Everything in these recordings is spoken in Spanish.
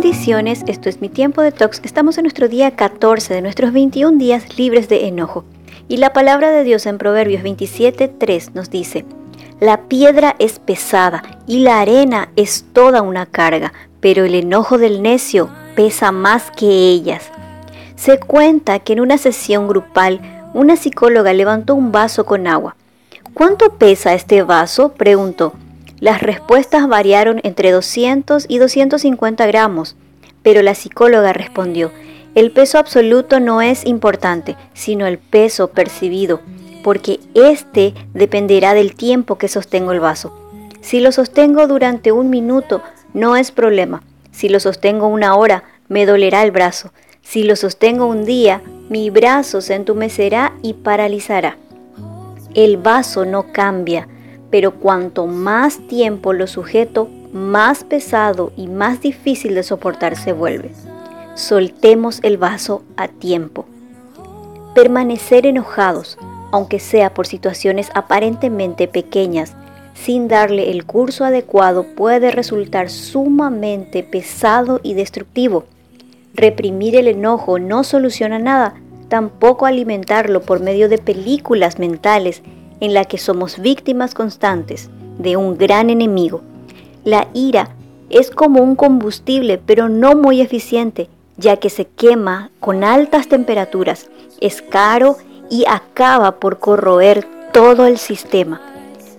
Bendiciones, esto es mi tiempo de talks. Estamos en nuestro día 14 de nuestros 21 días libres de enojo. Y la palabra de Dios en Proverbios 27:3 nos dice: La piedra es pesada y la arena es toda una carga, pero el enojo del necio pesa más que ellas. Se cuenta que en una sesión grupal una psicóloga levantó un vaso con agua. ¿Cuánto pesa este vaso? preguntó. Las respuestas variaron entre 200 y 250 gramos, pero la psicóloga respondió, el peso absoluto no es importante, sino el peso percibido, porque este dependerá del tiempo que sostengo el vaso. Si lo sostengo durante un minuto, no es problema. Si lo sostengo una hora, me dolerá el brazo. Si lo sostengo un día, mi brazo se entumecerá y paralizará. El vaso no cambia, pero cuanto más tiempo lo sujeto, más pesado y más difícil de soportar se vuelve. Soltemos el vaso a tiempo. Permanecer enojados, aunque sea por situaciones aparentemente pequeñas, sin darle el curso adecuado puede resultar sumamente pesado y destructivo. Reprimir el enojo no soluciona nada, tampoco alimentarlo por medio de películas mentales en la que somos víctimas constantes de un gran enemigo. La ira es como un combustible, pero no muy eficiente, ya que se quema con altas temperaturas, es caro y acaba por corroer todo el sistema.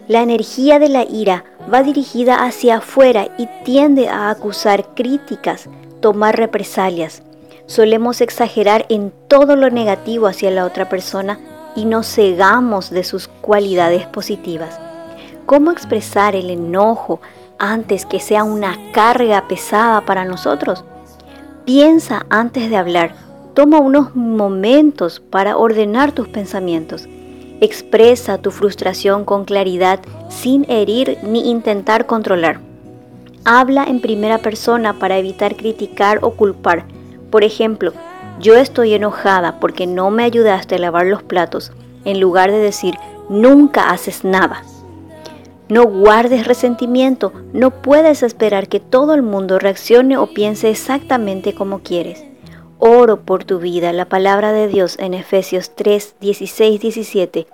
La energía de la ira va dirigida hacia afuera y tiende a acusar críticas, tomar represalias. Solemos exagerar en todo lo negativo hacia la otra persona y nos cegamos de sus cualidades positivas. ¿Cómo expresar el enojo antes que sea una carga pesada para nosotros? Piensa antes de hablar. Toma unos momentos para ordenar tus pensamientos. Expresa tu frustración con claridad sin herir ni intentar controlar. Habla en primera persona para evitar criticar o culpar. Por ejemplo, yo estoy enojada porque no me ayudaste a lavar los platos, en lugar de decir, nunca haces nada. No guardes resentimiento, no puedes esperar que todo el mundo reaccione o piense exactamente como quieres. Oro por tu vida, la palabra de Dios en Efesios 3, 16, 17.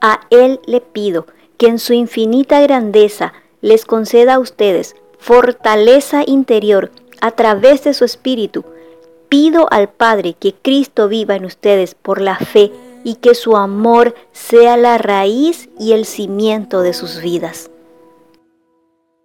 A Él le pido que en su infinita grandeza les conceda a ustedes fortaleza interior a través de su espíritu Pido al Padre que Cristo viva en ustedes por la fe y que su amor sea la raíz y el cimiento de sus vidas.